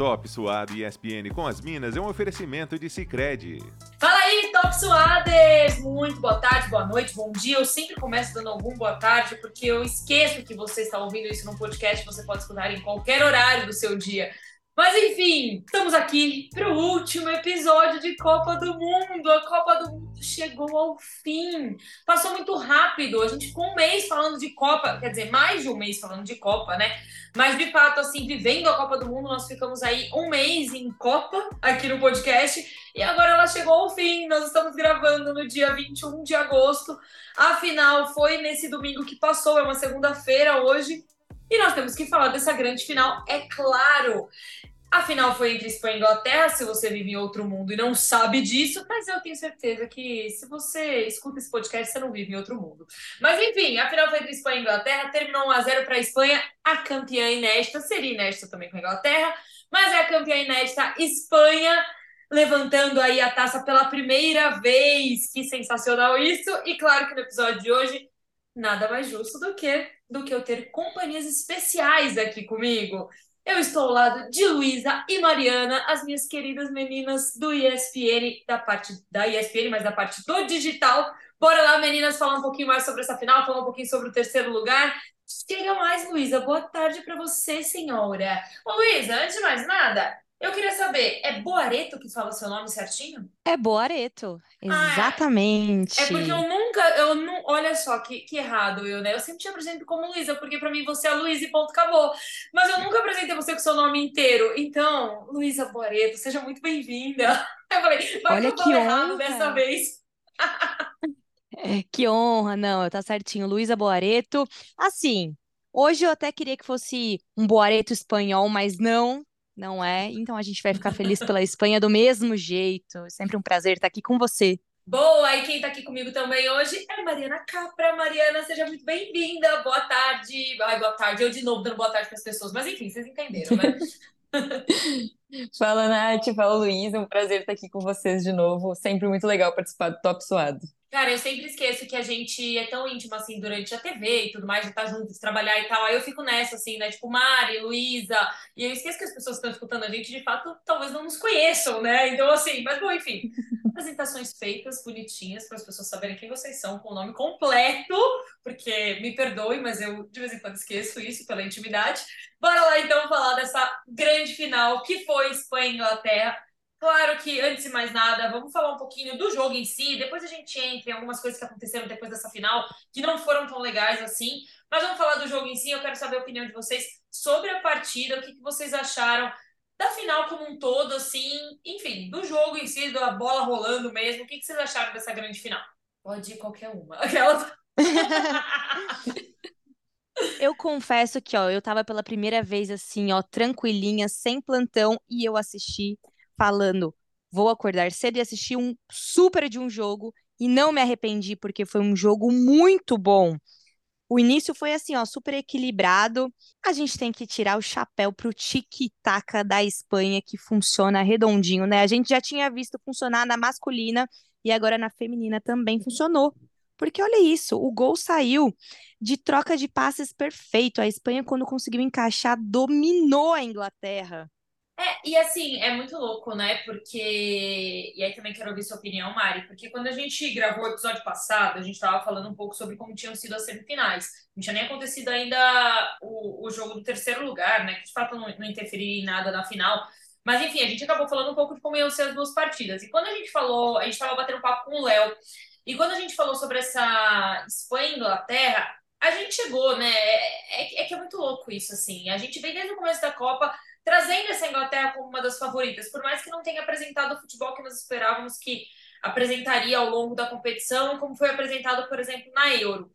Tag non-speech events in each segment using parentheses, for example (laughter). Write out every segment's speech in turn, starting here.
Top Suado e ESPN com as Minas é um oferecimento de Cicred. Fala aí, Top Suades! Muito boa tarde, boa noite, bom dia. Eu sempre começo dando algum boa tarde, porque eu esqueço que você está ouvindo isso no podcast, você pode escutar em qualquer horário do seu dia. Mas enfim, estamos aqui para o último episódio de Copa do Mundo. A Copa do Mundo chegou ao fim. Passou muito rápido. A gente ficou um mês falando de Copa, quer dizer, mais de um mês falando de Copa, né? Mas de fato, assim, vivendo a Copa do Mundo, nós ficamos aí um mês em Copa aqui no podcast. E agora ela chegou ao fim. Nós estamos gravando no dia 21 de agosto. A final foi nesse domingo que passou, é uma segunda-feira hoje. E nós temos que falar dessa grande final, é claro. A final foi entre Espanha e Inglaterra, se você vive em outro mundo e não sabe disso, mas eu tenho certeza que se você escuta esse podcast, você não vive em outro mundo. Mas enfim, a final foi entre Espanha e Inglaterra, terminou 1x0 para a Espanha, a campeã inédita, seria inédita também com a Inglaterra, mas é a campeã inédita Espanha, levantando aí a taça pela primeira vez. Que sensacional isso! E claro que no episódio de hoje, nada mais justo do que, do que eu ter companhias especiais aqui comigo. Eu estou ao lado de Luísa e Mariana, as minhas queridas meninas do ESPN, da parte da ESPN, mas da parte do digital. Bora lá, meninas, falar um pouquinho mais sobre essa final, falar um pouquinho sobre o terceiro lugar. Chega mais, Luísa. Boa tarde para você, senhora. Luísa, antes de mais nada, eu queria saber, é Boareto que fala seu nome certinho? É Boareto, exatamente. Ah, é porque eu nunca, eu não, olha só que, que errado eu, né? Eu sempre te apresento como Luísa, porque para mim você é Luísa e ponto, acabou. Mas eu nunca apresentei você com seu nome inteiro. Então, Luísa Boareto, seja muito bem-vinda. (laughs) Eu falei, vai olha que eu que errado honra. dessa vez. É, que honra, não, tá certinho. Luísa Boareto. Assim, hoje eu até queria que fosse um Boareto espanhol, mas não, não é. Então a gente vai ficar feliz pela Espanha do mesmo jeito. É sempre um prazer estar aqui com você. Boa, e quem tá aqui comigo também hoje é Mariana Capra. Mariana, seja muito bem-vinda. Boa tarde. Ai, boa tarde. Eu de novo dando boa tarde para as pessoas, mas enfim, vocês entenderam, né? (laughs) Fala, Nath, fala, Luiz. É um prazer estar aqui com vocês de novo. Sempre muito legal participar do Top Suado. Cara, eu sempre esqueço que a gente é tão íntimo assim durante a TV e tudo mais, de estar juntos, de trabalhar e tal. Aí eu fico nessa, assim, né? Tipo, Mari, Luísa. E eu esqueço que as pessoas que estão escutando a gente, de fato, talvez não nos conheçam, né? Então, assim, mas bom, enfim. (laughs) Apresentações feitas, bonitinhas, para as pessoas saberem quem vocês são, com o nome completo, porque me perdoe, mas eu de vez em quando esqueço isso pela intimidade. Bora lá então falar dessa grande final que foi Espanha e Inglaterra. Claro que, antes de mais nada, vamos falar um pouquinho do jogo em si. Depois a gente entra em algumas coisas que aconteceram depois dessa final, que não foram tão legais assim. Mas vamos falar do jogo em si. Eu quero saber a opinião de vocês sobre a partida, o que, que vocês acharam da final como um todo, assim, enfim, do jogo em si, da bola rolando mesmo. O que, que vocês acharam dessa grande final? Pode ir qualquer uma. (laughs) Aquela. (laughs) Eu confesso que, ó, eu tava pela primeira vez assim, ó, tranquilinha, sem plantão, e eu assisti falando, vou acordar cedo e assistir um super de um jogo e não me arrependi porque foi um jogo muito bom. O início foi assim, ó, super equilibrado. A gente tem que tirar o chapéu pro tic-tac da Espanha que funciona redondinho, né? A gente já tinha visto funcionar na masculina e agora na feminina também funcionou. Porque olha isso, o gol saiu de troca de passes perfeito. A Espanha, quando conseguiu encaixar, dominou a Inglaterra. É, e assim, é muito louco, né? Porque. E aí também quero ouvir sua opinião, Mari, porque quando a gente gravou o episódio passado, a gente estava falando um pouco sobre como tinham sido as semifinais. Não tinha nem acontecido ainda o, o jogo do terceiro lugar, né? Que de fato não, não interferiria em nada na final. Mas enfim, a gente acabou falando um pouco de como iam ser as duas partidas. E quando a gente falou, a gente estava batendo papo com o Léo, e quando a gente falou sobre essa Espanha e Inglaterra, a gente chegou, né? É, é que é muito louco isso, assim. A gente vem desde o começo da Copa trazendo essa Inglaterra como uma das favoritas, por mais que não tenha apresentado o futebol que nós esperávamos que apresentaria ao longo da competição, como foi apresentado, por exemplo, na Euro.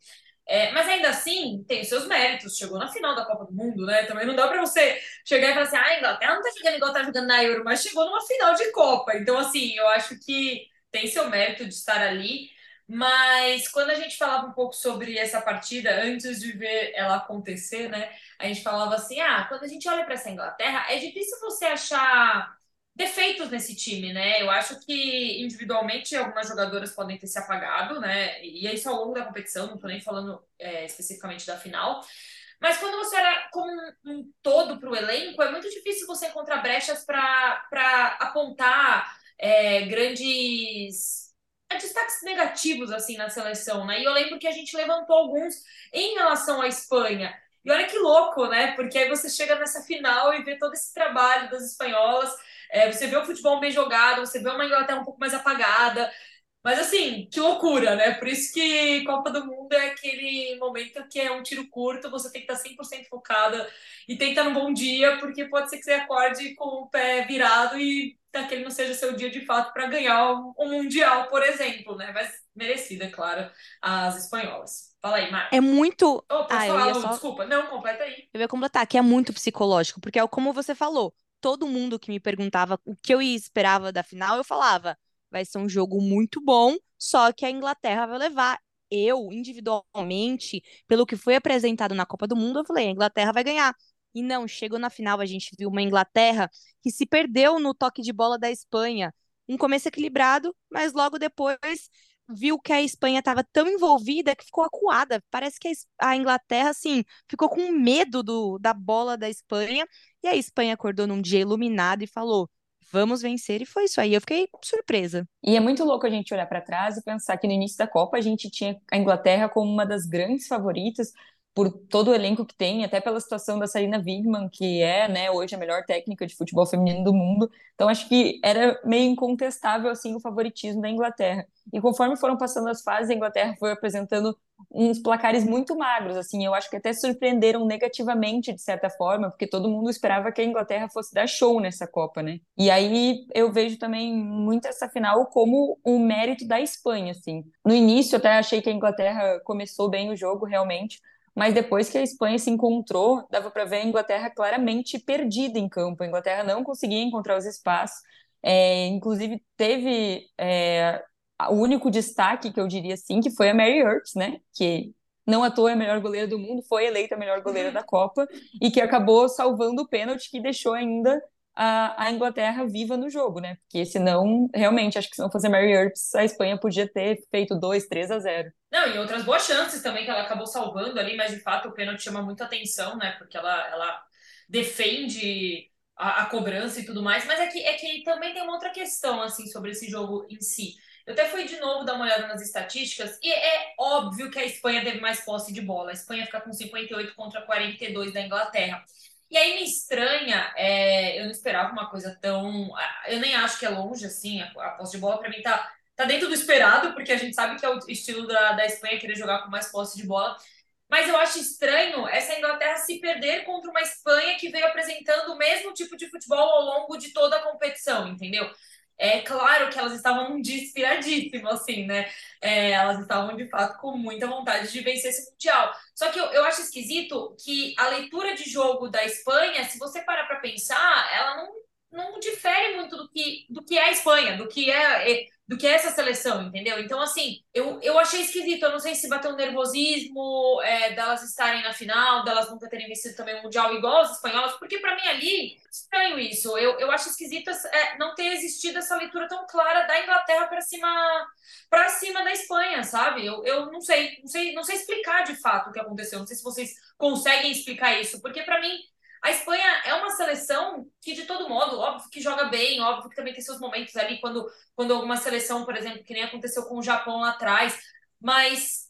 É, mas ainda assim, tem os seus méritos. Chegou na final da Copa do Mundo, né? Também não dá para você chegar e falar assim: ah, a Inglaterra não tá jogando igual tá jogando na Euro, mas chegou numa final de Copa. Então, assim, eu acho que tem seu mérito de estar ali. Mas quando a gente falava um pouco sobre essa partida, antes de ver ela acontecer, né? A gente falava assim: ah, quando a gente olha para essa Inglaterra, é difícil você achar defeitos nesse time, né? Eu acho que individualmente algumas jogadoras podem ter se apagado, né? E é isso ao longo da competição, não tô nem falando é, especificamente da final. Mas quando você olha como um, um todo para o elenco, é muito difícil você encontra brechas para apontar é, grandes destaques negativos assim na seleção, né? E eu lembro que a gente levantou alguns em relação à Espanha. E olha que louco, né? Porque aí você chega nessa final e vê todo esse trabalho das espanholas, é, você vê o futebol bem jogado, você vê uma Inglaterra um pouco mais apagada, mas assim, que loucura, né? Por isso que Copa do Mundo é aquele momento que é um tiro curto, você tem que estar 100% focada e tem que estar num bom dia, porque pode ser que você acorde com o pé virado e aquele não seja seu dia de fato para ganhar um, Mundial, por exemplo, né? Mas merecida, é claro, as espanholas. Fala aí, Mar. É muito. Oh, ah, falar, só... Desculpa, não, completa aí. Eu ia completar, que é muito psicológico, porque é como você falou, todo mundo que me perguntava o que eu esperava da final, eu falava vai ser um jogo muito bom, só que a Inglaterra vai levar. Eu, individualmente, pelo que foi apresentado na Copa do Mundo, eu falei, a Inglaterra vai ganhar. E não, chegou na final, a gente viu uma Inglaterra que se perdeu no toque de bola da Espanha. Um começo equilibrado, mas logo depois viu que a Espanha estava tão envolvida que ficou acuada. Parece que a Inglaterra, assim, ficou com medo do, da bola da Espanha. E a Espanha acordou num dia iluminado e falou: vamos vencer, e foi isso aí. Eu fiquei surpresa. E é muito louco a gente olhar para trás e pensar que no início da Copa a gente tinha a Inglaterra como uma das grandes favoritas por todo o elenco que tem, até pela situação da Sarina Wigman, que é, né, hoje a melhor técnica de futebol feminino do mundo. Então acho que era meio incontestável assim o favoritismo da Inglaterra. E conforme foram passando as fases, a Inglaterra foi apresentando uns placares muito magros, assim, eu acho que até surpreenderam negativamente de certa forma, porque todo mundo esperava que a Inglaterra fosse dar show nessa Copa, né? E aí eu vejo também muito essa final como um mérito da Espanha, assim. No início até achei que a Inglaterra começou bem o jogo realmente, mas depois que a Espanha se encontrou, dava para ver a Inglaterra claramente perdida em campo. A Inglaterra não conseguia encontrar os espaços. É, inclusive teve é, o único destaque que eu diria assim, que foi a Mary Earps, né? Que não à toa é a melhor goleira do mundo, foi eleita a melhor goleira da Copa e que acabou salvando o pênalti que deixou ainda a, a Inglaterra viva no jogo, né? Porque senão, realmente, acho que se não fosse a Mary Earps, a Espanha podia ter feito 2, 3 a 0. Não, e outras boas chances também que ela acabou salvando ali, mas de fato o pênalti chama muita atenção, né? Porque ela, ela defende a, a, cobrança e tudo mais, mas é que, é que também tem uma outra questão, assim, sobre esse jogo em si. Eu até fui de novo dar uma olhada nas estatísticas e é óbvio que a Espanha teve mais posse de bola. A Espanha fica com 58 contra 42 da Inglaterra. E aí me estranha, é, eu não esperava uma coisa tão. Eu nem acho que é longe assim, a, a posse de bola para mim tá, tá dentro do esperado, porque a gente sabe que é o estilo da, da Espanha querer jogar com mais posse de bola. Mas eu acho estranho essa Inglaterra se perder contra uma Espanha que veio apresentando o mesmo tipo de futebol ao longo de toda a competição, entendeu? É claro que elas estavam num dia inspiradíssimo, assim, né? É, elas estavam, de fato, com muita vontade de vencer esse Mundial. Só que eu, eu acho esquisito que a leitura de jogo da Espanha, se você parar para pensar, ela não, não difere muito do que, do que é a Espanha, do que é, é do que essa seleção, entendeu? Então, assim, eu, eu achei esquisito. Eu não sei se bateu um nervosismo é, delas estarem na final, delas nunca terem vencido também o Mundial igual as espanholas, porque para mim ali, estranho isso. Eu, eu acho esquisito é, não ter existido essa leitura tão clara da Inglaterra para cima para cima da Espanha, sabe? Eu, eu não sei, não sei, não sei explicar de fato o que aconteceu. Não sei se vocês conseguem explicar isso, porque para mim a Espanha é uma seleção que, de todo modo, óbvio que joga bem, óbvio que também tem seus momentos ali, quando, quando alguma seleção, por exemplo, que nem aconteceu com o Japão lá atrás, mas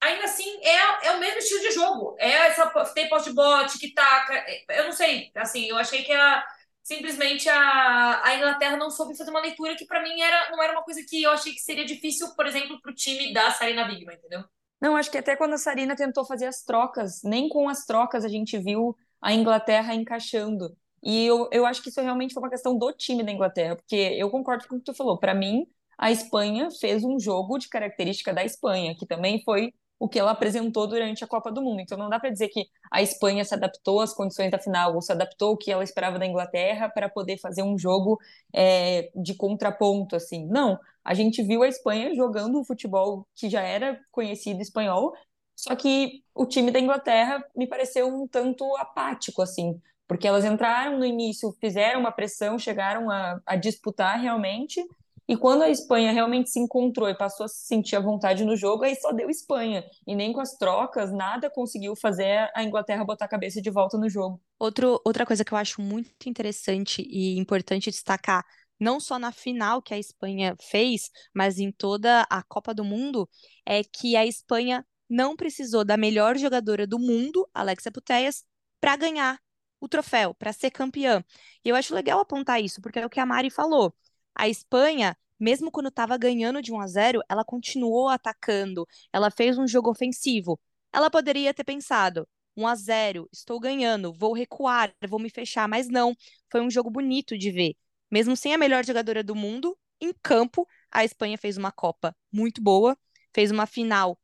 ainda assim é, é o mesmo estilo de jogo. É essa tem poste bote que taca. Eu não sei, assim, eu achei que a, simplesmente a, a Inglaterra não soube fazer uma leitura que para mim era, não era uma coisa que eu achei que seria difícil, por exemplo, para o time da Sarina Wigman, entendeu? Não, acho que até quando a Sarina tentou fazer as trocas, nem com as trocas a gente viu a Inglaterra encaixando. E eu, eu acho que isso realmente foi uma questão do time da Inglaterra, porque eu concordo com o que tu falou. Para mim, a Espanha fez um jogo de característica da Espanha, que também foi o que ela apresentou durante a Copa do Mundo. Então não dá para dizer que a Espanha se adaptou às condições da final ou se adaptou ao que ela esperava da Inglaterra para poder fazer um jogo é, de contraponto assim. Não, a gente viu a Espanha jogando um futebol que já era conhecido espanhol só que o time da Inglaterra me pareceu um tanto apático, assim, porque elas entraram no início, fizeram uma pressão, chegaram a, a disputar realmente, E quando a Espanha realmente se encontrou e passou a se sentir à vontade no jogo, aí só deu Espanha. E nem com as trocas, nada conseguiu fazer a Inglaterra botar a cabeça de volta no jogo. Outro, outra coisa que eu acho muito interessante e importante destacar, não só na final que a Espanha fez, mas em toda a Copa do Mundo, é que a Espanha não precisou da melhor jogadora do mundo, Alexia Putellas, para ganhar o troféu, para ser campeã. E eu acho legal apontar isso, porque é o que a Mari falou. A Espanha, mesmo quando estava ganhando de 1 a 0, ela continuou atacando, ela fez um jogo ofensivo. Ela poderia ter pensado: 1 a 0, estou ganhando, vou recuar, vou me fechar, mas não. Foi um jogo bonito de ver. Mesmo sem a melhor jogadora do mundo, em campo, a Espanha fez uma Copa muito boa, fez uma final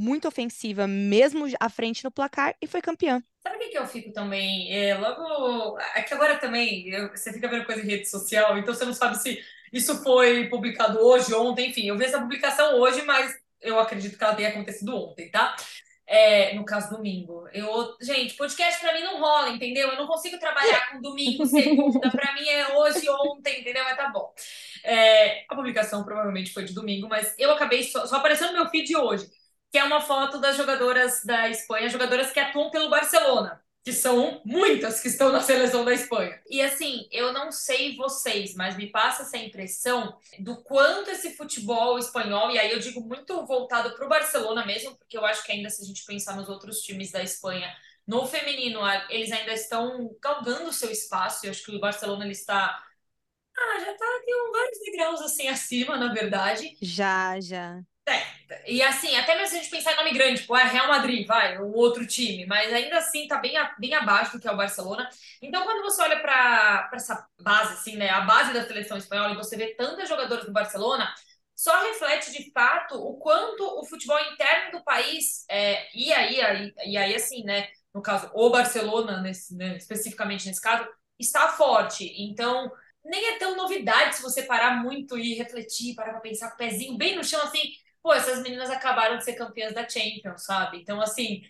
muito ofensiva, mesmo à frente no placar, e foi campeã. Sabe o que, que eu fico também? É, logo. É que agora também eu, você fica vendo coisa em rede social, então você não sabe se isso foi publicado hoje, ontem, enfim. Eu vi essa publicação hoje, mas eu acredito que ela tenha acontecido ontem, tá? É, no caso, domingo. Eu, gente, podcast pra mim não rola, entendeu? Eu não consigo trabalhar com domingo, segunda. Pra mim é hoje, ontem, entendeu? Mas tá bom. É, a publicação provavelmente foi de domingo, mas eu acabei só, só apareceu no meu feed hoje que é uma foto das jogadoras da Espanha, jogadoras que atuam pelo Barcelona, que são muitas que estão na seleção da Espanha. E assim, eu não sei vocês, mas me passa essa impressão do quanto esse futebol espanhol, e aí eu digo muito voltado para o Barcelona mesmo, porque eu acho que ainda se a gente pensar nos outros times da Espanha, no feminino, eles ainda estão galgando o seu espaço. Eu acho que o Barcelona ele está ah, já tá tem vários degraus assim acima, na verdade. Já, já. É, e assim, até mesmo se a gente pensar em nome grande, tipo, é Real Madrid, vai, o outro time, mas ainda assim tá bem, bem abaixo do que é o Barcelona. Então, quando você olha para essa base, assim, né, a base da seleção espanhola, e você vê tantas jogadoras do Barcelona, só reflete de fato o quanto o futebol interno do país, é, e aí, aí, e aí, assim, né, no caso, o Barcelona, nesse, né, especificamente nesse caso, está forte. Então, nem é tão novidade se você parar muito e refletir, parar para pensar com o pezinho bem no chão, assim pô, essas meninas acabaram de ser campeãs da Champions, sabe? Então, assim,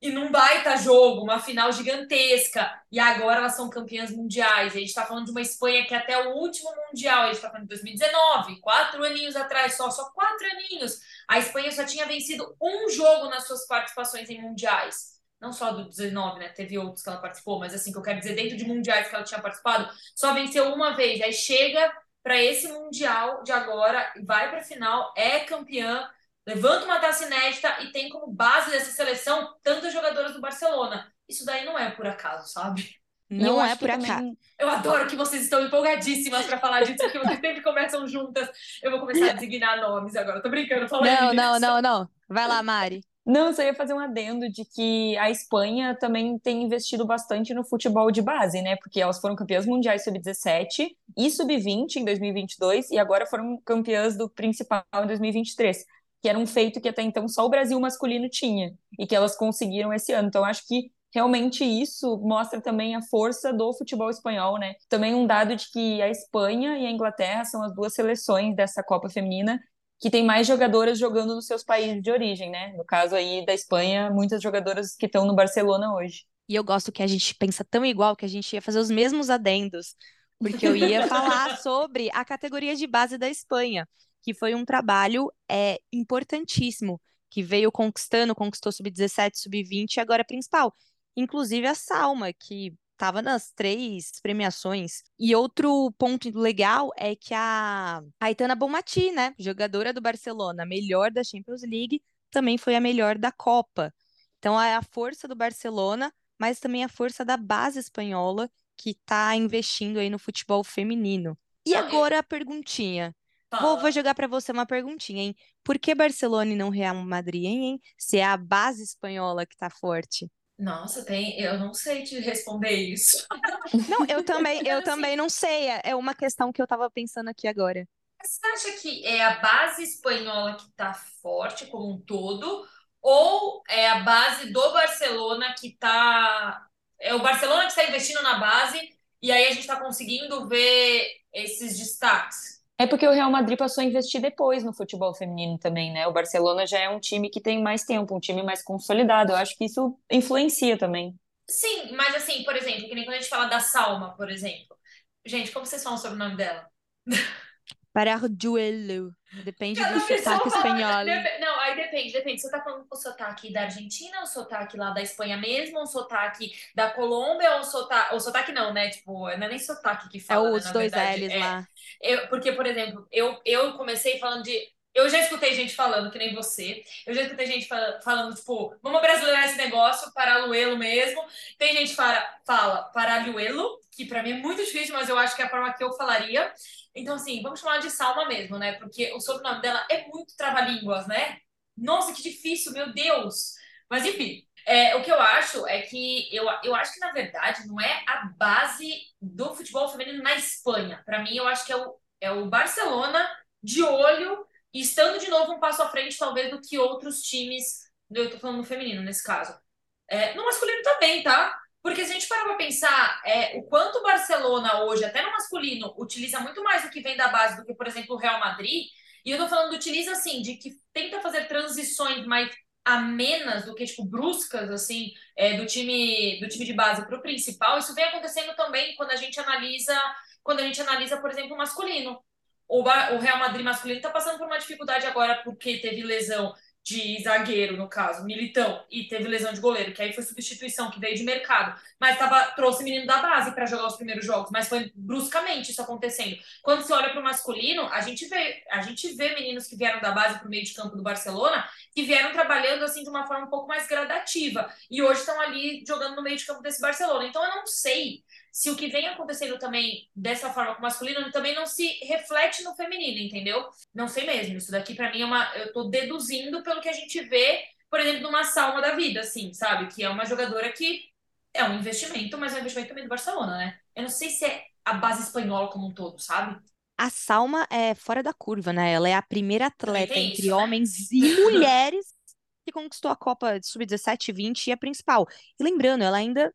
e num baita jogo, uma final gigantesca, e agora elas são campeãs mundiais. A gente está falando de uma Espanha que até o último mundial, a gente está falando de 2019, quatro aninhos atrás, só, só quatro aninhos, a Espanha só tinha vencido um jogo nas suas participações em mundiais. Não só do 19, né? Teve outros que ela participou, mas assim, que eu quero dizer, dentro de mundiais que ela tinha participado, só venceu uma vez. Aí chega para esse Mundial de agora, vai para a final, é campeã, levanta uma taça inédita e tem como base dessa seleção tantas jogadoras do Barcelona. Isso daí não é por acaso, sabe? Não é por acaso. Eu adoro que vocês estão empolgadíssimas para falar disso, porque vocês sempre começam juntas. Eu vou começar a designar nomes agora. Tô brincando, falando. Não, não, não, não. Vai lá, Mari. Não, só ia fazer um adendo de que a Espanha também tem investido bastante no futebol de base, né? Porque elas foram campeãs mundiais sub-17 e sub-20 em 2022 e agora foram campeãs do principal em 2023, que era um feito que até então só o Brasil masculino tinha e que elas conseguiram esse ano. Então acho que realmente isso mostra também a força do futebol espanhol, né? Também um dado de que a Espanha e a Inglaterra são as duas seleções dessa Copa Feminina que tem mais jogadoras jogando nos seus países de origem, né? No caso aí da Espanha, muitas jogadoras que estão no Barcelona hoje. E eu gosto que a gente pensa tão igual que a gente ia fazer os mesmos adendos, porque eu ia (laughs) falar sobre a categoria de base da Espanha, que foi um trabalho é, importantíssimo, que veio conquistando, conquistou sub-17, sub-20 e agora é principal. Inclusive a Salma, que Tava nas três premiações. E outro ponto legal é que a Aitana Bonmati, né, jogadora do Barcelona, melhor da Champions League, também foi a melhor da Copa. Então é a força do Barcelona, mas também a força da base espanhola que está investindo aí no futebol feminino. E agora a perguntinha. Vou, vou jogar para você uma perguntinha, hein? Por que Barcelona e não Real Madrid, hein? Se é a base espanhola que está forte. Nossa, tem, eu não sei te responder isso. (laughs) Não, eu também, eu assim, também não sei. É, é uma questão que eu estava pensando aqui agora. Você acha que é a base espanhola que está forte como um todo, ou é a base do Barcelona que está. É o Barcelona que está investindo na base, e aí a gente está conseguindo ver esses destaques? É porque o Real Madrid passou a investir depois no futebol feminino também, né? O Barcelona já é um time que tem mais tempo, um time mais consolidado. Eu acho que isso influencia também. Sim, mas assim, por exemplo, que nem quando a gente fala da Salma, por exemplo. Gente, como vocês falam sobre o nome dela? Para duelo. Depende do sotaque fala- espanhol. Não, depende, depende. Você tá falando o sotaque da Argentina, o sotaque lá da Espanha mesmo, o sotaque da Colômbia, ou o sotaque. O sotaque não, né? Tipo, não é nem sotaque que É fala, né, os na dois verdade. L's É, lá. Eu, porque, por exemplo, eu, eu comecei falando de. Eu já escutei gente falando, que nem você. Eu já escutei gente fala- falando, tipo, vamos brasileirar esse negócio, para Luelo mesmo. Tem gente que fala, fala para Luelo, que pra mim é muito difícil, mas eu acho que é a forma que eu falaria. Então, assim, vamos chamar de Salma mesmo, né? Porque o sobrenome dela é muito trava-línguas, né? Nossa, que difícil, meu Deus! Mas, enfim, é, o que eu acho é que eu, eu acho que, na verdade, não é a base do futebol feminino na Espanha. Para mim, eu acho que é o, é o Barcelona de olho estando de novo um passo à frente, talvez, do que outros times. Eu tô falando no feminino nesse caso. É, no masculino também, tá? Porque se a gente parar pra pensar é, o quanto o Barcelona hoje, até no masculino, utiliza muito mais o que vem da base do que, por exemplo, o Real Madrid. E eu tô falando utiliza assim, de que tenta fazer transições mais amenas do que, tipo, bruscas, assim, é, do time do time de base pro principal. Isso vem acontecendo também quando a gente analisa, quando a gente analisa, por exemplo, o masculino. O, Real Madrid masculino tá passando por uma dificuldade agora porque teve lesão de zagueiro, no caso, Militão, e teve lesão de goleiro, que aí foi substituição, que veio de mercado. Mas tava, trouxe menino da base para jogar os primeiros jogos, mas foi bruscamente isso acontecendo. Quando você olha para o masculino, a gente vê, a gente vê meninos que vieram da base para o meio de campo do Barcelona, que vieram trabalhando assim de uma forma um pouco mais gradativa e hoje estão ali jogando no meio de campo desse Barcelona. Então eu não sei se o que vem acontecendo também dessa forma com o masculino também não se reflete no feminino, entendeu? Não sei mesmo. Isso daqui para mim é uma, eu tô deduzindo pelo que a gente vê, por exemplo, numa Salma da vida, assim, sabe? Que é uma jogadora que é um investimento, mas é um investimento também do Barcelona, né? Eu não sei se é a base espanhola como um todo, sabe? A Salma é fora da curva, né? Ela é a primeira atleta tem entre isso, né? homens e (laughs) mulheres que conquistou a Copa de Sub-17 e 20 e a principal. E lembrando, ela ainda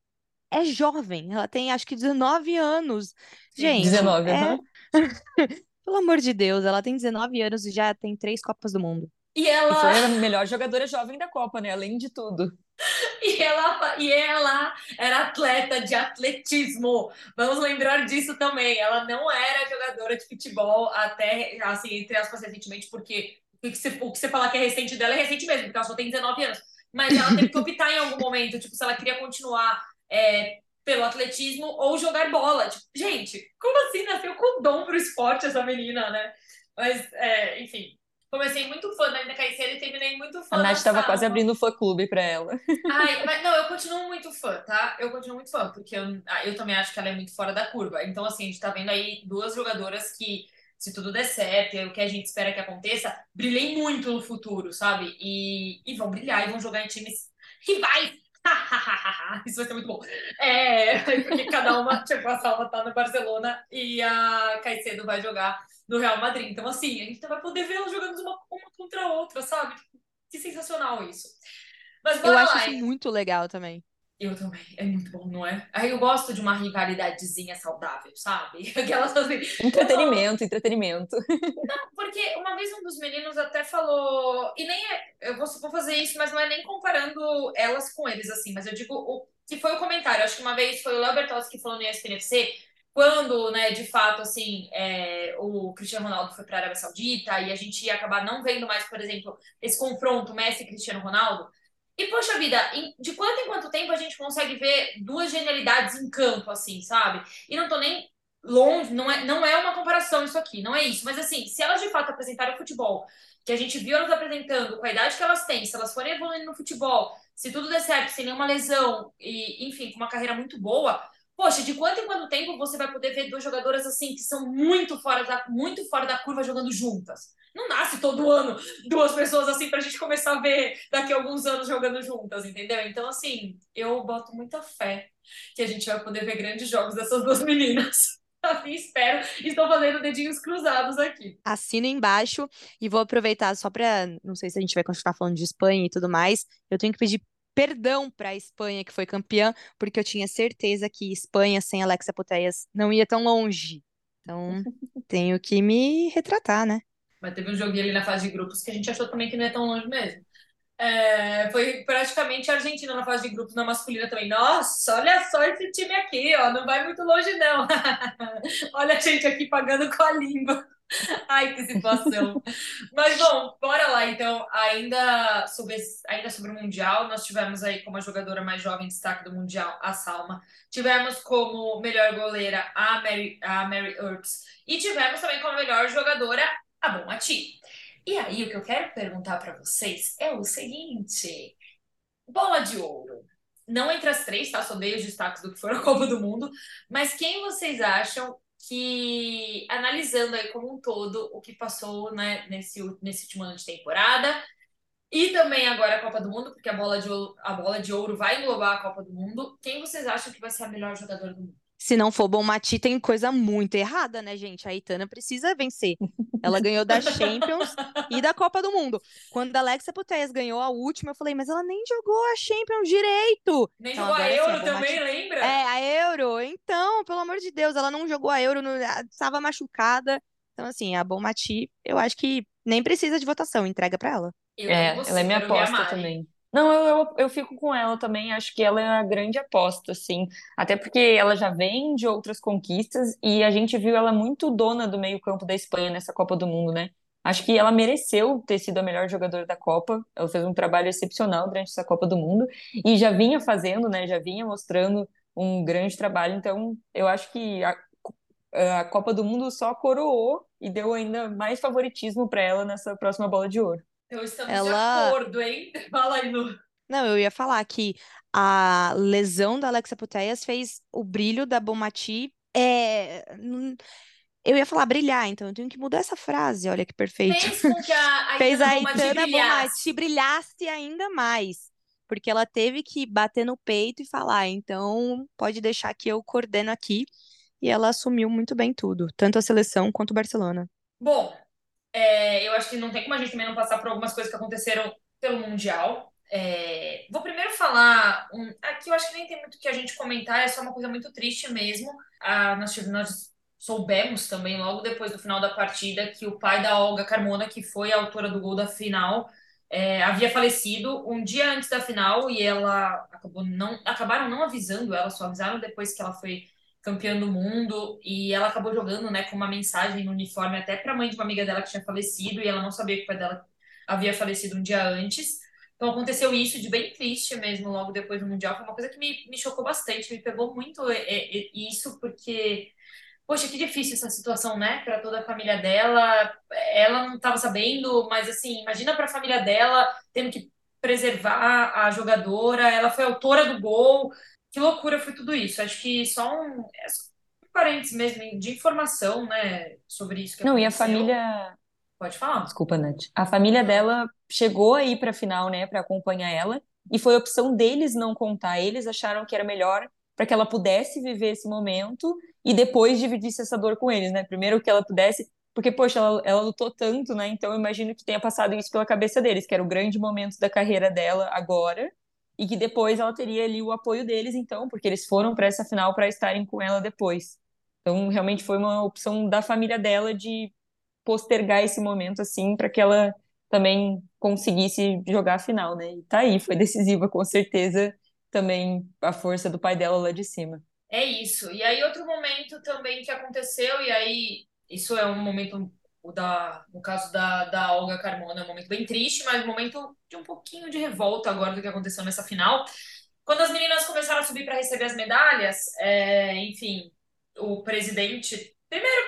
é jovem, ela tem acho que 19 anos. Gente, 19, é... aham. (laughs) Pelo amor de Deus, ela tem 19 anos e já tem três Copas do Mundo. E E ela, foi a melhor jogadora jovem da Copa, né? Além de tudo. (laughs) e ela, e ela era atleta de atletismo. Vamos lembrar disso também. Ela não era jogadora de futebol até, assim, entre aspas, recentemente, porque o que você, o que você falar que é recente dela é recente mesmo, porque ela só tem 19 anos. Mas ela teve que optar em algum momento, tipo, se ela queria continuar é, pelo atletismo ou jogar bola. Tipo, gente, como assim? Nasceu com dom pro esporte essa menina, né? Mas, é, enfim. Comecei muito fã da Ainda Caicedo e terminei muito fã A Nath estava quase abrindo fã-clube pra ela. Ai, mas não, eu continuo muito fã, tá? Eu continuo muito fã, porque eu, ah, eu também acho que ela é muito fora da curva. Então, assim, a gente tá vendo aí duas jogadoras que, se tudo der certo, é o que a gente espera que aconteça, brilhem muito no futuro, sabe? E, e vão brilhar e vão jogar em times rivais. (laughs) Isso vai ser muito bom. É, porque cada uma, (laughs) tipo, a Salma tá no Barcelona e a Caicedo vai jogar no Real Madrid. Então, assim, a gente vai poder elas jogando uma, uma contra a outra, sabe? Que sensacional isso. Mas Eu acho lá, isso muito legal também. Eu também. É muito bom, não é? Aí eu gosto de uma rivalidadezinha saudável, sabe? (laughs) Aquelas assim. Entretenimento, entretenimento. Porque uma vez um dos meninos até falou. E nem é. Eu vou, vou fazer isso, mas não é nem comparando elas com eles, assim. Mas eu digo o que foi o comentário. Acho que uma vez foi o Léo Bertozzi que falou no ESPNFC. Quando, né, de fato, assim, é, o Cristiano Ronaldo foi para a Arábia Saudita e a gente ia acabar não vendo mais, por exemplo, esse confronto Messi e Cristiano Ronaldo. E, poxa vida, de quanto em quanto tempo a gente consegue ver duas genialidades em campo, assim, sabe? E não tô nem longe, não é, não é uma comparação isso aqui, não é isso. Mas, assim, se elas de fato apresentarem o futebol que a gente viu elas apresentando, com a idade que elas têm, se elas forem evoluindo no futebol, se tudo der certo, sem nenhuma lesão, e, enfim, com uma carreira muito boa, poxa, de quanto em quanto tempo você vai poder ver duas jogadoras assim, que são muito fora da, muito fora da curva jogando juntas? Não nasce todo ano duas pessoas assim pra gente começar a ver daqui a alguns anos jogando juntas, entendeu? Então, assim, eu boto muita fé que a gente vai poder ver grandes jogos dessas duas meninas. (laughs) Assim espero. Estou fazendo dedinhos cruzados aqui. Assino embaixo e vou aproveitar só para, não sei se a gente vai continuar falando de Espanha e tudo mais. Eu tenho que pedir perdão para a Espanha que foi campeã, porque eu tinha certeza que Espanha sem Alexa Putellas não ia tão longe. Então, (laughs) tenho que me retratar, né? Mas teve um joguinho ali na fase de grupos que a gente achou também que não é tão longe mesmo. É, foi praticamente a Argentina na fase de grupos na masculina também. Nossa, olha só esse time aqui, ó, não vai muito longe não. (laughs) olha a gente aqui pagando com a língua. Ai, que situação. Mas bom, bora lá então. Ainda sobre, ainda sobre o Mundial, nós tivemos aí como a jogadora mais jovem destaque do Mundial, a Salma. Tivemos como melhor goleira a Mary, a Mary Earps. E tivemos também como melhor jogadora a Bomati. E aí, o que eu quero perguntar para vocês é o seguinte: bola de ouro. Não entre as três, tá? Só dei os destaques do que foi a Copa do Mundo. Mas quem vocês acham que, analisando aí como um todo o que passou né, nesse, nesse último ano de temporada, e também agora a Copa do Mundo, porque a bola de a bola de ouro vai englobar a Copa do Mundo, quem vocês acham que vai ser a melhor jogadora do mundo? Se não for bom Mati, tem coisa muito errada, né, gente? A Itana precisa vencer. Ela ganhou da Champions e da Copa do Mundo. Quando a Alexa Putellas ganhou a última, eu falei, mas ela nem jogou a Champions direito. Nem então, jogou a Euro sim, a também, Mati... lembra? É, a Euro. Então, pelo amor de Deus, ela não jogou a Euro, estava machucada. Então, assim, a Bom Mati, eu acho que nem precisa de votação, entrega para ela. Eu é, ela é minha aposta também. Não, eu, eu, eu fico com ela também, acho que ela é a grande aposta, assim. Até porque ela já vem de outras conquistas e a gente viu ela muito dona do meio-campo da Espanha nessa Copa do Mundo, né? Acho que ela mereceu ter sido a melhor jogadora da Copa. Ela fez um trabalho excepcional durante essa Copa do Mundo e já vinha fazendo, né? Já vinha mostrando um grande trabalho. Então, eu acho que a, a Copa do Mundo só coroou e deu ainda mais favoritismo para ela nessa próxima bola de ouro. Então estamos ela... de acordo, hein? (laughs) Fala aí, Lu. Não, eu ia falar que a lesão da Alexa Putellas fez o brilho da Bomati é... Eu ia falar brilhar, então eu tenho que mudar essa frase, olha que perfeito. Fez com que a, (laughs) a Fez a Itana Bomati brilhasse ainda mais. Porque ela teve que bater no peito e falar, então pode deixar que eu coordeno aqui. E ela assumiu muito bem tudo, tanto a seleção quanto o Barcelona. Bom, é, eu acho que não tem como a gente também não passar por algumas coisas que aconteceram pelo Mundial. É, vou primeiro falar. Um, aqui eu acho que nem tem muito que a gente comentar, é só uma coisa muito triste mesmo. Ah, nós, nós soubemos também, logo depois do final da partida, que o pai da Olga Carmona, que foi a autora do gol da final, é, havia falecido um dia antes da final e ela acabou não, acabaram não avisando ela, só avisaram depois que ela foi campeã do mundo, e ela acabou jogando, né, com uma mensagem no uniforme até para a mãe de uma amiga dela que tinha falecido, e ela não sabia que o pai dela havia falecido um dia antes. Então aconteceu isso de bem triste mesmo, logo depois do Mundial. Foi uma coisa que me, me chocou bastante, me pegou muito é, é, isso, porque, poxa, que difícil essa situação, né, para toda a família dela. Ela não estava sabendo, mas assim, imagina para a família dela tendo que preservar a jogadora, ela foi autora do gol, que loucura foi tudo isso. Acho que só um, é só um parênteses mesmo de informação, né, sobre isso que Não, aconteceu. e a família. Pode falar. Desculpa, Nath. A família dela chegou aí para final, né, para acompanhar ela, e foi opção deles não contar. Eles acharam que era melhor para que ela pudesse viver esse momento e depois dividisse essa dor com eles, né? Primeiro que ela pudesse, porque, poxa, ela, ela lutou tanto, né? Então eu imagino que tenha passado isso pela cabeça deles, que era o grande momento da carreira dela agora e que depois ela teria ali o apoio deles, então, porque eles foram para essa final para estarem com ela depois. Então, realmente foi uma opção da família dela de postergar esse momento assim para que ela também conseguisse jogar a final, né? E tá aí, foi decisiva com certeza também a força do pai dela lá de cima. É isso. E aí outro momento também que aconteceu e aí isso é um momento o da, no caso da, da Olga Carmona, é um momento bem triste, mas um momento de um pouquinho de revolta agora do que aconteceu nessa final. Quando as meninas começaram a subir para receber as medalhas, é, enfim, o presidente. Primeiro,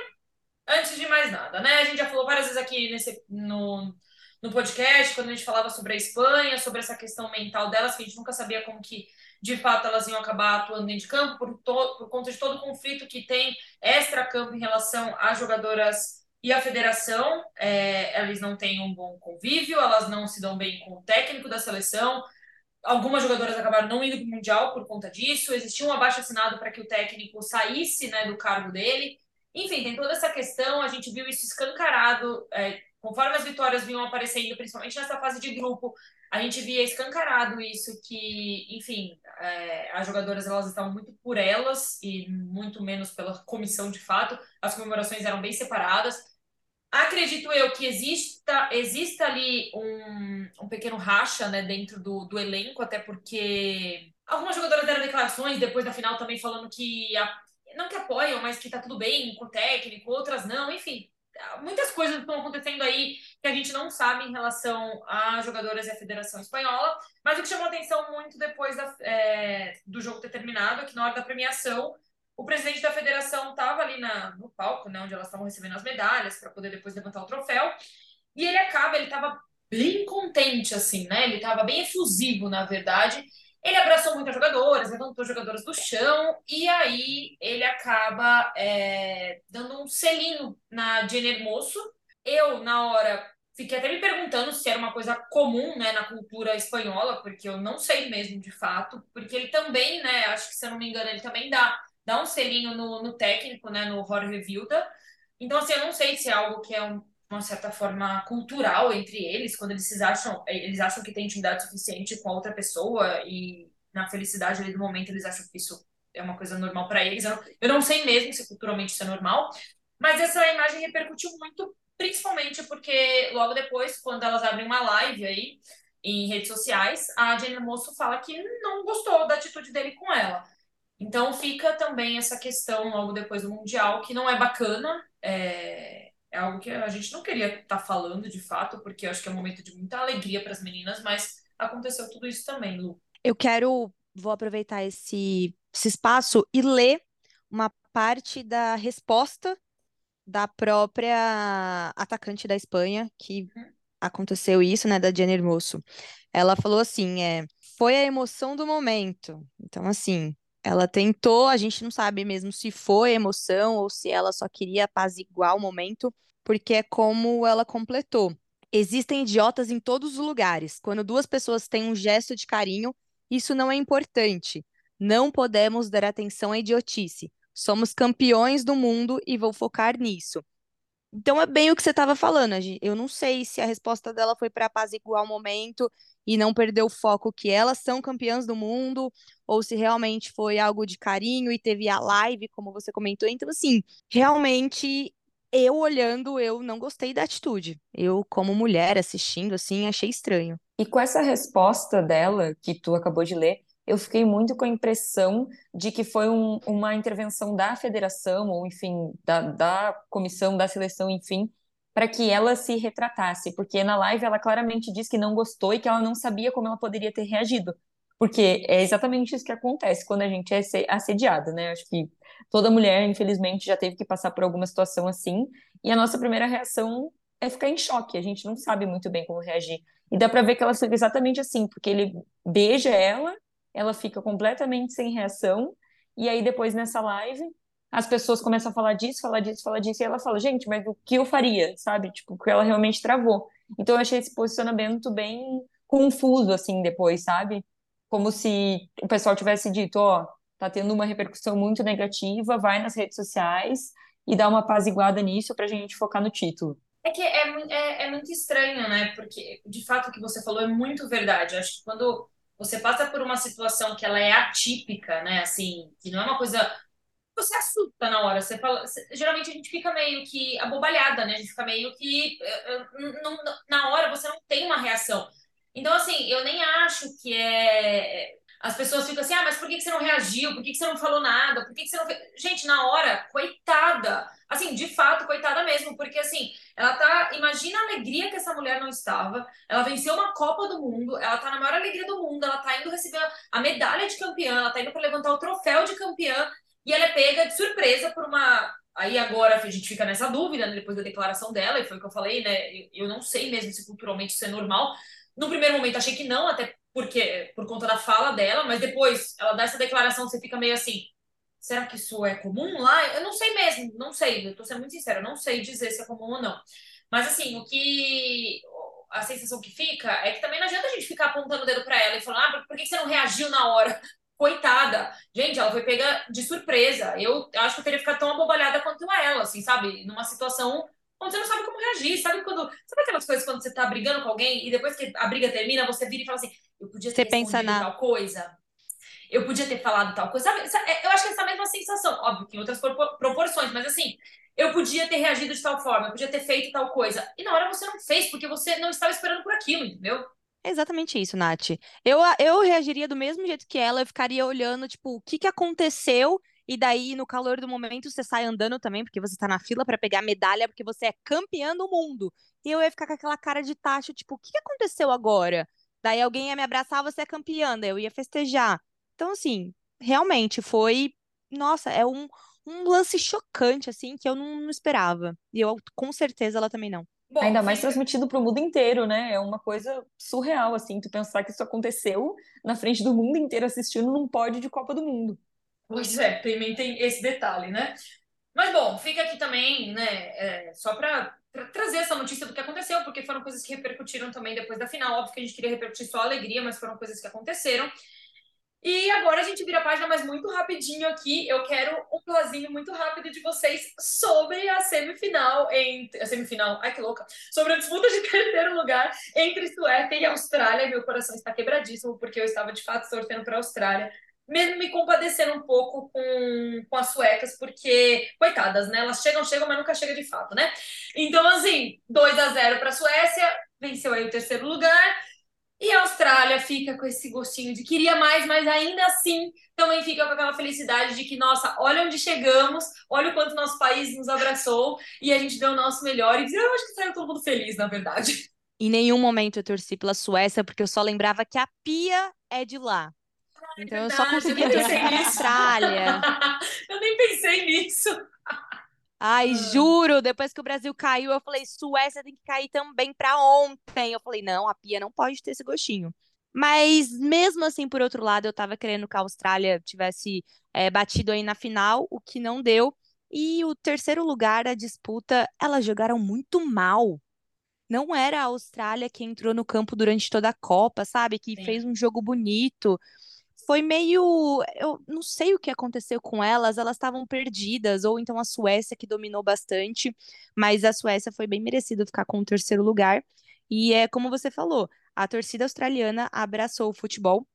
antes de mais nada, né? A gente já falou várias vezes aqui nesse, no, no podcast, quando a gente falava sobre a Espanha, sobre essa questão mental delas, que a gente nunca sabia como que de fato elas iam acabar atuando dentro de campo, por, por conta de todo o conflito que tem extra-campo em relação às jogadoras e a federação, é, eles não têm um bom convívio, elas não se dão bem com o técnico da seleção. Algumas jogadoras acabaram não indo para o Mundial por conta disso. Existia um abaixo assinado para que o técnico saísse né, do cargo dele. Enfim, tem toda essa questão. A gente viu isso escancarado é, conforme as vitórias vinham aparecendo, principalmente nessa fase de grupo. A gente via escancarado isso que, enfim, é, as jogadoras elas estavam muito por elas e muito menos pela comissão de fato. As comemorações eram bem separadas Acredito eu que exista, exista ali um, um pequeno racha né, dentro do, do elenco, até porque algumas jogadoras deram declarações depois da final também falando que a, não que apoiam, mas que tá tudo bem com o técnico, outras não, enfim. muitas coisas estão acontecendo aí que a gente não sabe em relação às jogadoras e à Federação Espanhola, mas o que chamou atenção muito depois da, é, do jogo ter terminado é que na hora da premiação o presidente da federação estava ali na, no palco, né, onde elas estavam recebendo as medalhas para poder depois levantar o troféu, e ele acaba, ele estava bem contente, assim, né? Ele estava bem efusivo, na verdade. Ele abraçou muitas jogadoras, levantou jogadoras do chão, e aí ele acaba é, dando um selinho na Jenny Hermoso. Eu, na hora, fiquei até me perguntando se era uma coisa comum né, na cultura espanhola, porque eu não sei mesmo de fato, porque ele também, né, acho que se eu não me engano, ele também dá dá um selinho no, no técnico, né, no Jorge Vilda. Então, assim, eu não sei se é algo que é um, uma certa forma cultural entre eles, quando eles acham, eles acham que tem intimidade suficiente com a outra pessoa e na felicidade ali do momento eles acham que isso é uma coisa normal para eles. Eu não, eu não sei mesmo se culturalmente isso é normal, mas essa imagem repercutiu muito, principalmente porque logo depois, quando elas abrem uma live aí em redes sociais, a Jenna Moço fala que não gostou da atitude dele com ela. Então fica também essa questão logo depois do Mundial, que não é bacana, é, é algo que a gente não queria estar tá falando de fato, porque eu acho que é um momento de muita alegria para as meninas, mas aconteceu tudo isso também, Lu. Eu quero, vou aproveitar esse, esse espaço e ler uma parte da resposta da própria atacante da Espanha, que uhum. aconteceu isso, né, da Jenny Hermoso. Ela falou assim, é, foi a emoção do momento. Então, assim, ela tentou, a gente não sabe mesmo se foi emoção ou se ela só queria apaziguar o momento, porque é como ela completou. Existem idiotas em todos os lugares. Quando duas pessoas têm um gesto de carinho, isso não é importante. Não podemos dar atenção à idiotice. Somos campeões do mundo e vou focar nisso. Então é bem o que você estava falando. Eu não sei se a resposta dela foi para apaziguar o momento e não perder o foco que elas são campeãs do mundo, ou se realmente foi algo de carinho e teve a live, como você comentou. Então, assim, realmente eu olhando, eu não gostei da atitude. Eu, como mulher assistindo, assim, achei estranho. E com essa resposta dela, que tu acabou de ler, eu fiquei muito com a impressão de que foi um, uma intervenção da federação, ou enfim, da, da comissão, da seleção, enfim, para que ela se retratasse, porque na live ela claramente diz que não gostou e que ela não sabia como ela poderia ter reagido. Porque é exatamente isso que acontece quando a gente é assediada, né? Acho que toda mulher, infelizmente, já teve que passar por alguma situação assim, e a nossa primeira reação é ficar em choque, a gente não sabe muito bem como reagir. E dá para ver que ela fica exatamente assim, porque ele beija ela, ela fica completamente sem reação, e aí depois nessa live as pessoas começam a falar disso, falar disso, falar disso, e ela fala, gente, mas o que eu faria, sabe? Tipo, porque ela realmente travou. Então eu achei esse posicionamento bem confuso, assim, depois, sabe? Como se o pessoal tivesse dito, ó, tá tendo uma repercussão muito negativa, vai nas redes sociais e dá uma apaziguada nisso pra gente focar no título. É que é, é, é muito estranho, né? Porque, de fato, o que você falou é muito verdade. Eu acho que quando você passa por uma situação que ela é atípica, né? Assim, que não é uma coisa você assusta na hora. Você fala, você, geralmente a gente fica meio que abobalhada, né? A gente fica meio que uh, não, na hora você não tem uma reação. Então, assim, eu nem acho que é. As pessoas ficam assim, ah, mas por que você não reagiu? Por que você não falou nada? Por que você não? Gente, na hora, coitada. Assim, de fato, coitada mesmo, porque assim, ela tá. Imagina a alegria que essa mulher não estava. Ela venceu uma Copa do Mundo, ela tá na maior alegria do mundo, ela tá indo receber a medalha de campeã, ela tá indo para levantar o troféu de campeã e ela é pega de surpresa por uma. Aí agora a gente fica nessa dúvida, né, depois da declaração dela, e foi o que eu falei, né? Eu não sei mesmo se culturalmente isso é normal. No primeiro momento achei que não, até porque por conta da fala dela, mas depois ela dá essa declaração, você fica meio assim. Será que isso é comum lá? Eu não sei mesmo, não sei, eu tô sendo muito sincera, eu não sei dizer se é comum ou não. Mas assim, o que a sensação que fica é que também não adianta a gente ficar apontando o dedo para ela e falar, ah, por que você não reagiu na hora? Coitada. Gente, ela foi pega de surpresa. Eu acho que eu teria ficado tão abobalhada quanto ela, assim, sabe? Numa situação onde você não sabe como reagir. Sabe quando. Sabe aquelas coisas quando você tá brigando com alguém e depois que a briga termina, você vira e fala assim: eu podia ter você na... tal coisa. Eu podia ter falado tal coisa. Sabe? É, eu acho que é essa mesma sensação, óbvio que em outras proporções, mas assim, eu podia ter reagido de tal forma, eu podia ter feito tal coisa. E na hora você não fez, porque você não estava esperando por aquilo, entendeu? É exatamente isso, Nath. Eu, eu reagiria do mesmo jeito que ela, eu ficaria olhando, tipo, o que que aconteceu e daí no calor do momento você sai andando também, porque você tá na fila para pegar medalha, porque você é campeã do mundo. E eu ia ficar com aquela cara de tacho, tipo, o que aconteceu agora? Daí alguém ia me abraçar, você é campeã, daí eu ia festejar. Então, assim, realmente foi. Nossa, é um, um lance chocante, assim, que eu não, não esperava. E eu, com certeza, ela também não. Bom, Ainda mais transmitido para o mundo inteiro, né? É uma coisa surreal, assim, tu pensar que isso aconteceu na frente do mundo inteiro assistindo num pódio de Copa do Mundo. Pois é, também tem esse detalhe, né? Mas bom, fica aqui também, né? É, só para trazer essa notícia do que aconteceu, porque foram coisas que repercutiram também depois da final. Óbvio que a gente queria repercutir só a alegria, mas foram coisas que aconteceram. E agora a gente vira a página, mas muito rapidinho aqui. Eu quero um plazinho muito rápido de vocês sobre a semifinal entre. A semifinal, ai que louca! Sobre a disputa de (laughs) terceiro lugar entre Suécia e Austrália. Meu coração está quebradíssimo, porque eu estava de fato torcendo para a Austrália. Mesmo me compadecendo um pouco com, com as suecas, porque, coitadas, né? Elas chegam, chegam, mas nunca chega de fato, né? Então, assim, 2 a 0 para a Suécia, venceu aí o terceiro lugar e a Austrália fica com esse gostinho de queria mais, mas ainda assim também fica com aquela felicidade de que, nossa, olha onde chegamos, olha o quanto nosso país nos abraçou e a gente deu o nosso melhor. E eu acho que saiu todo mundo feliz, na verdade. Em nenhum momento eu torci pela Suécia, porque eu só lembrava que a Pia é de lá. Então eu só conseguia torcer pela Austrália. (laughs) eu nem pensei nisso. Ai, ah. juro, depois que o Brasil caiu, eu falei, Suécia tem que cair também para ontem. Eu falei, não, a Pia não pode ter esse gostinho. Mas mesmo assim, por outro lado, eu tava querendo que a Austrália tivesse é, batido aí na final, o que não deu. E o terceiro lugar da disputa, elas jogaram muito mal. Não era a Austrália que entrou no campo durante toda a Copa, sabe? Que Sim. fez um jogo bonito foi meio. Eu não sei o que aconteceu com elas, elas estavam perdidas, ou então a Suécia que dominou bastante, mas a Suécia foi bem merecido ficar com o terceiro lugar. E é como você falou, a torcida australiana abraçou o futebol,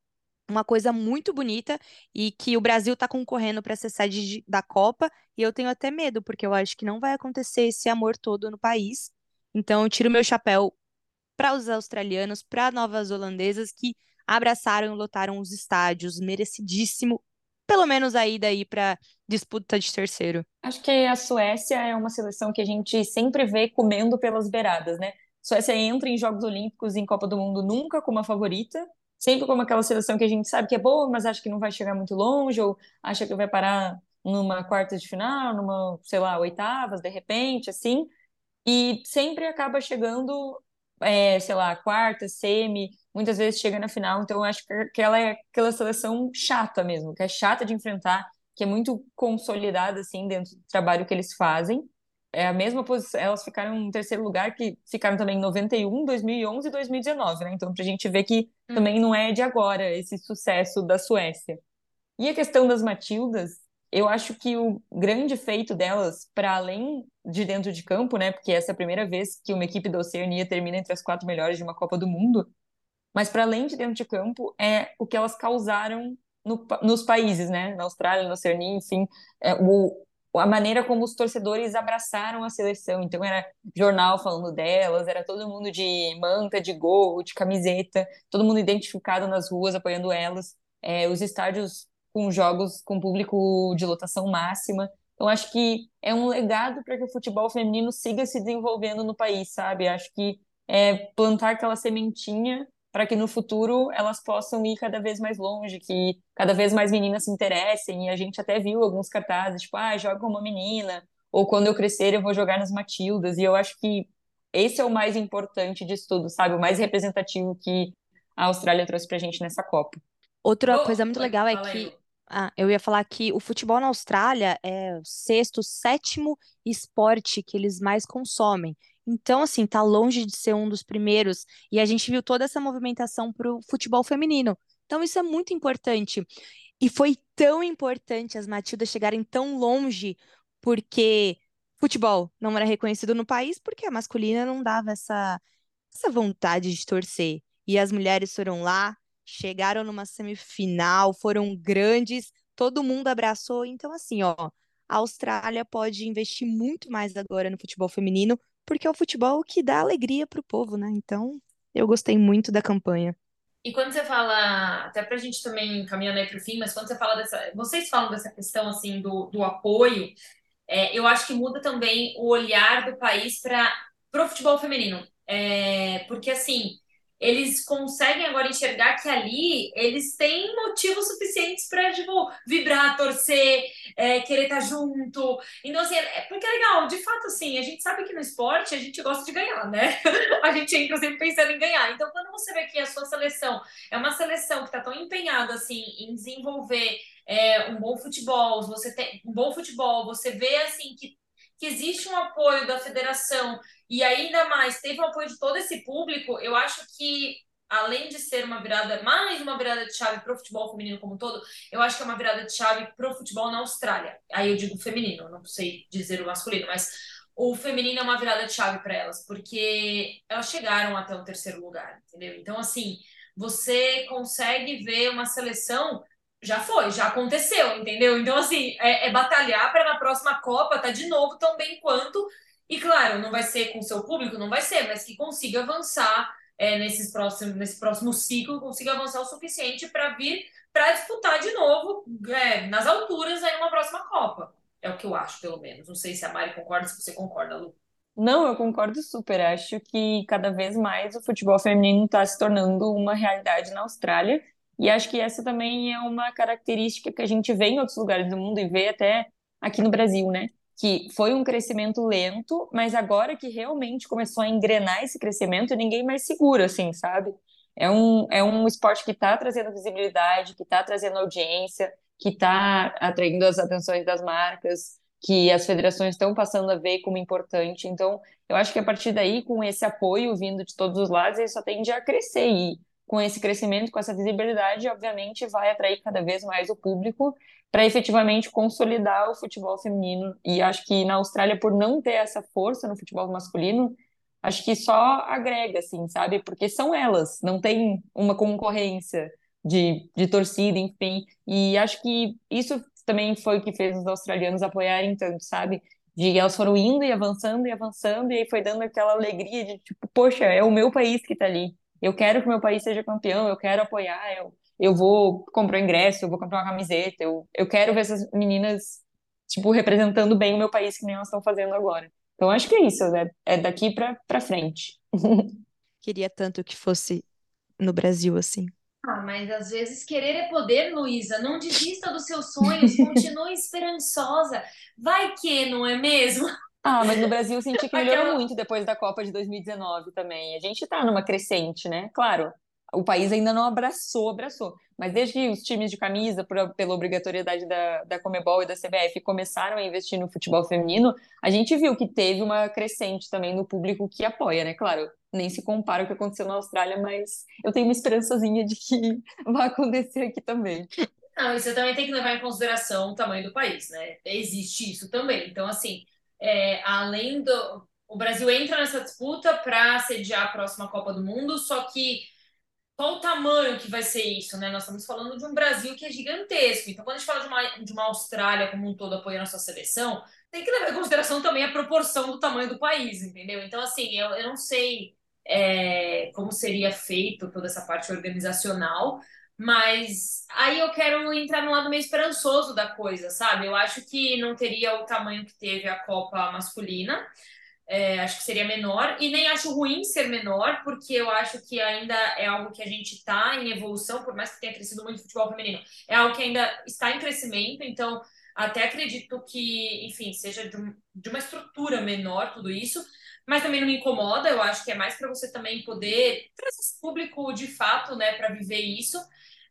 uma coisa muito bonita, e que o Brasil está concorrendo para ser sede da Copa, e eu tenho até medo, porque eu acho que não vai acontecer esse amor todo no país. Então, eu tiro meu chapéu para os australianos, para novas holandesas que abraçaram e lotaram os estádios, merecidíssimo, pelo menos aí daí para disputa de terceiro. Acho que a Suécia é uma seleção que a gente sempre vê comendo pelas beiradas, né? Suécia entra em Jogos Olímpicos em Copa do Mundo nunca como a favorita, sempre como aquela seleção que a gente sabe que é boa, mas acha que não vai chegar muito longe, ou acha que vai parar numa quarta de final, numa, sei lá, oitavas, de repente, assim, e sempre acaba chegando, é, sei lá, quarta, semi, muitas vezes chega na final, então eu acho que ela é aquela seleção chata mesmo, que é chata de enfrentar, que é muito consolidada, assim, dentro do trabalho que eles fazem. É a mesma posição, elas ficaram em terceiro lugar, que ficaram também em 91, 2011 e 2019, né? Então, pra gente ver que hum. também não é de agora esse sucesso da Suécia. E a questão das Matildas, eu acho que o grande feito delas, para além de dentro de campo, né? Porque essa é a primeira vez que uma equipe da Oceania termina entre as quatro melhores de uma Copa do Mundo, mas para além de dentro de campo, é o que elas causaram no, nos países, né? Na Austrália, na Oceania, enfim, é, o, a maneira como os torcedores abraçaram a seleção. Então era jornal falando delas, era todo mundo de manta, de gol, de camiseta, todo mundo identificado nas ruas apoiando elas. É, os estádios com jogos com público de lotação máxima. Então acho que é um legado para que o futebol feminino siga se desenvolvendo no país, sabe? Acho que é plantar aquela sementinha para que no futuro elas possam ir cada vez mais longe, que cada vez mais meninas se interessem. E a gente até viu alguns cartazes, tipo, ah, joga uma menina, ou quando eu crescer eu vou jogar nas Matildas. E eu acho que esse é o mais importante disso tudo, sabe? O mais representativo que a Austrália trouxe pra gente nessa Copa. Outra oh, coisa muito legal é que ah, eu ia falar que o futebol na Austrália é o sexto, sétimo esporte que eles mais consomem. Então, assim, tá longe de ser um dos primeiros. E a gente viu toda essa movimentação para o futebol feminino. Então, isso é muito importante. E foi tão importante as Matildas chegarem tão longe, porque futebol não era reconhecido no país, porque a masculina não dava essa, essa vontade de torcer. E as mulheres foram lá, chegaram numa semifinal, foram grandes, todo mundo abraçou. Então, assim, ó, a Austrália pode investir muito mais agora no futebol feminino, porque é o futebol que dá alegria para o povo, né? Então, eu gostei muito da campanha. E quando você fala, até para a gente também caminhando aí para o fim, mas quando você fala dessa, vocês falam dessa questão assim do, do apoio, é, eu acho que muda também o olhar do país para o futebol feminino. É, porque assim, eles conseguem agora enxergar que ali eles têm motivos suficientes para tipo, vibrar, torcer, é, querer estar tá junto. Então, assim, é, porque é legal, de fato, assim, a gente sabe que no esporte a gente gosta de ganhar, né? (laughs) a gente entra sempre pensando em ganhar. Então, quando você vê que a sua seleção é uma seleção que está tão empenhada assim em desenvolver é, um bom futebol, você tem um bom futebol, você vê assim que que existe um apoio da federação e ainda mais teve o apoio de todo esse público, eu acho que além de ser uma virada, mais uma virada de chave para o futebol feminino como um todo, eu acho que é uma virada de chave para o futebol na Austrália. Aí eu digo feminino, não sei dizer o masculino, mas o feminino é uma virada de chave para elas, porque elas chegaram até o terceiro lugar, entendeu? Então, assim, você consegue ver uma seleção já foi, já aconteceu, entendeu? Então, assim, é, é batalhar para na próxima Copa tá de novo tão bem quanto. E claro, não vai ser com seu público, não vai ser, mas que consiga avançar é, nesses próximos, nesse próximo ciclo, consiga avançar o suficiente para vir para disputar de novo é, nas alturas aí numa próxima Copa. É o que eu acho, pelo menos. Não sei se a Mari concorda, se você concorda, Lu. Não, eu concordo super. Acho que cada vez mais o futebol feminino está se tornando uma realidade na Austrália e acho que essa também é uma característica que a gente vê em outros lugares do mundo e vê até aqui no Brasil, né? Que foi um crescimento lento, mas agora que realmente começou a engrenar esse crescimento, ninguém mais segura, assim, sabe? É um, é um esporte que está trazendo visibilidade, que está trazendo audiência, que está atraindo as atenções das marcas, que as federações estão passando a ver como importante. Então, eu acho que a partir daí, com esse apoio vindo de todos os lados, ele só tende a crescer. E com esse crescimento, com essa visibilidade, obviamente vai atrair cada vez mais o público para efetivamente consolidar o futebol feminino. E acho que na Austrália, por não ter essa força no futebol masculino, acho que só agrega, assim, sabe? Porque são elas, não tem uma concorrência de, de torcida, enfim. E acho que isso também foi o que fez os australianos apoiarem tanto, sabe? De elas foram indo e avançando e avançando, e aí foi dando aquela alegria de tipo, poxa, é o meu país que tá ali eu quero que meu país seja campeão, eu quero apoiar, eu, eu vou comprar um ingresso, eu vou comprar uma camiseta, eu, eu quero ver essas meninas, tipo, representando bem o meu país, que nem elas estão fazendo agora. Então, acho que é isso, né? é daqui para frente. (laughs) Queria tanto que fosse no Brasil assim. Ah, mas às vezes querer é poder, Luísa. Não desista dos seus sonhos, (laughs) continue esperançosa. Vai que, não é mesmo? Ah, mas no Brasil eu senti que melhorou muito depois da Copa de 2019 também. A gente tá numa crescente, né? Claro, o país ainda não abraçou, abraçou. Mas desde que os times de camisa, por, pela obrigatoriedade da, da Comebol e da CBF, começaram a investir no futebol feminino, a gente viu que teve uma crescente também no público que apoia, né? Claro, nem se compara o que aconteceu na Austrália, mas eu tenho uma esperançazinha de que (laughs) vai acontecer aqui também. Não, e você também tem que levar em consideração o tamanho do país, né? Existe isso também. Então, assim, é, além do. O Brasil entra nessa disputa para sediar a próxima Copa do Mundo, só que qual o tamanho que vai ser isso, né? Nós estamos falando de um Brasil que é gigantesco. Então, quando a gente fala de uma, de uma Austrália como um todo apoiando a sua seleção, tem que levar em consideração também a proporção do tamanho do país, entendeu? Então, assim, eu, eu não sei é, como seria feito toda essa parte organizacional, mas aí eu quero entrar no lado meio esperançoso da coisa, sabe? Eu acho que não teria o tamanho que teve a Copa masculina. É, acho que seria menor, e nem acho ruim ser menor, porque eu acho que ainda é algo que a gente está em evolução, por mais que tenha crescido muito o futebol feminino, é algo que ainda está em crescimento, então até acredito que, enfim, seja de, um, de uma estrutura menor tudo isso, mas também não me incomoda, eu acho que é mais para você também poder trazer esse público de fato, né, para viver isso.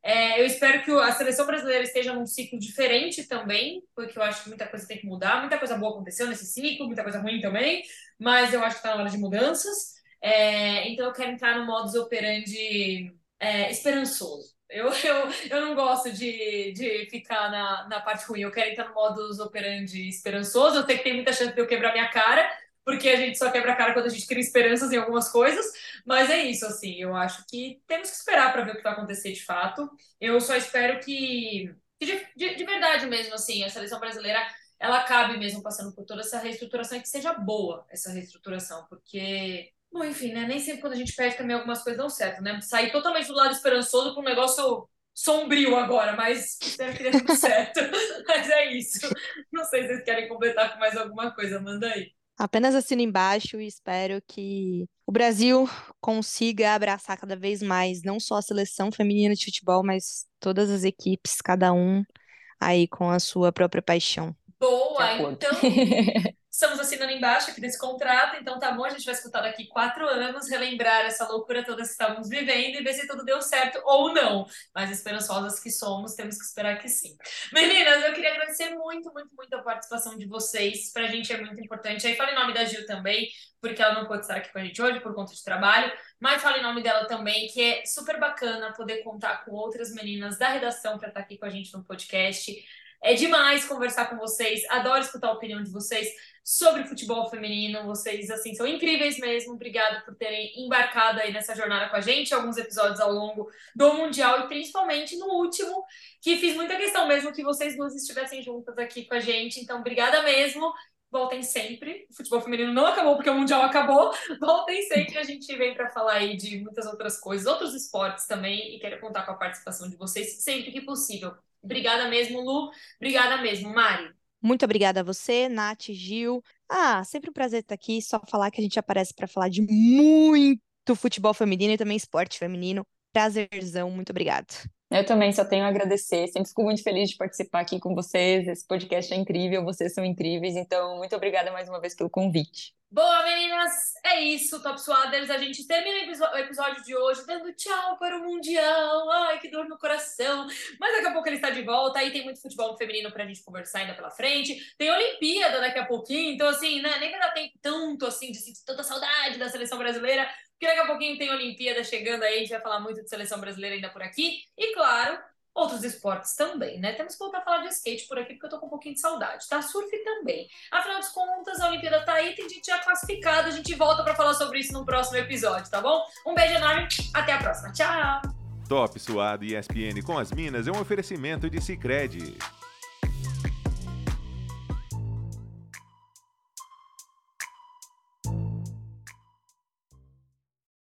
É, eu espero que a seleção brasileira esteja num ciclo diferente também, porque eu acho que muita coisa tem que mudar. Muita coisa boa aconteceu nesse ciclo, muita coisa ruim também, mas eu acho que está na hora de mudanças. É, então eu quero entrar no modus operandi é, esperançoso. Eu, (laughs) eu, eu não gosto de, de ficar na, na parte ruim, eu quero entrar no modus operandi esperançoso. Eu sei que tem muita chance de eu quebrar minha cara, porque a gente só quebra a cara quando a gente cria esperanças em algumas coisas, mas é isso, assim, eu acho que temos que esperar para ver o que vai acontecer de fato. Eu só espero que, que de, de, de, verdade mesmo, assim, a seleção brasileira ela acabe mesmo passando por toda essa reestruturação e que seja boa essa reestruturação, porque Bom, enfim, né? Nem sempre quando a gente perde também algumas coisas dão certo, né? Sair totalmente do lado esperançoso para um negócio sombrio agora, mas espero que dê tudo (laughs) certo. mas é isso. Não sei se vocês querem completar com mais alguma coisa, manda aí. Apenas assino embaixo e espero que o Brasil consiga abraçar cada vez mais não só a seleção feminina de futebol, mas todas as equipes, cada um aí com a sua própria paixão. Boa, então (laughs) Estamos assinando embaixo aqui desse contrato, então tá bom, a gente vai escutar daqui quatro anos, relembrar essa loucura toda que estávamos vivendo e ver se tudo deu certo ou não. Mas esperançosas que somos, temos que esperar que sim. Meninas, eu queria agradecer muito, muito, muito a participação de vocês. Pra gente é muito importante. Aí fala em nome da Gil também, porque ela não pode estar aqui com a gente hoje por conta de trabalho, mas fala em nome dela também, que é super bacana poder contar com outras meninas da redação para estar aqui com a gente no podcast. É demais conversar com vocês, adoro escutar a opinião de vocês sobre futebol feminino. Vocês, assim, são incríveis mesmo. Obrigado por terem embarcado aí nessa jornada com a gente, alguns episódios ao longo do Mundial e principalmente no último, que fiz muita questão mesmo que vocês duas estivessem juntas aqui com a gente. Então, obrigada mesmo. Voltem sempre. O futebol feminino não acabou porque o Mundial acabou. (laughs) Voltem sempre. A gente vem para falar aí de muitas outras coisas, outros esportes também, e quero contar com a participação de vocês sempre que possível. Obrigada mesmo, Lu. Obrigada mesmo, Mari. Muito obrigada a você, Nath, Gil. Ah, sempre um prazer estar aqui. Só falar que a gente aparece para falar de muito futebol feminino e também esporte feminino. Prazerzão, muito obrigada. Eu também só tenho a agradecer. Sempre fico muito feliz de participar aqui com vocês. Esse podcast é incrível, vocês são incríveis. Então, muito obrigada mais uma vez pelo convite. Boa, meninas! É isso, Top Suaders. A gente termina o episódio de hoje dando tchau para o Mundial. Ai, que dor no coração. Mas daqui a pouco ele está de volta. Aí tem muito futebol feminino para a gente conversar ainda pela frente. Tem Olimpíada daqui a pouquinho. Então, assim, né, nem vai dar tempo tanto assim de sentir tanta saudade da seleção brasileira. Porque daqui a pouquinho tem Olimpíada chegando aí. A gente vai falar muito de seleção brasileira ainda por aqui. E, claro, outros esportes também, né? Temos que voltar a falar de skate por aqui, porque eu tô com um pouquinho de saudade, tá? Surf também. Afinal de contas, a Olimpíada tá aí, tem gente já classificada, a gente volta para falar sobre isso no próximo episódio, tá bom? Um beijo enorme, até a próxima. Tchau! Top Suado e ESPN com as Minas é um oferecimento de Sicredi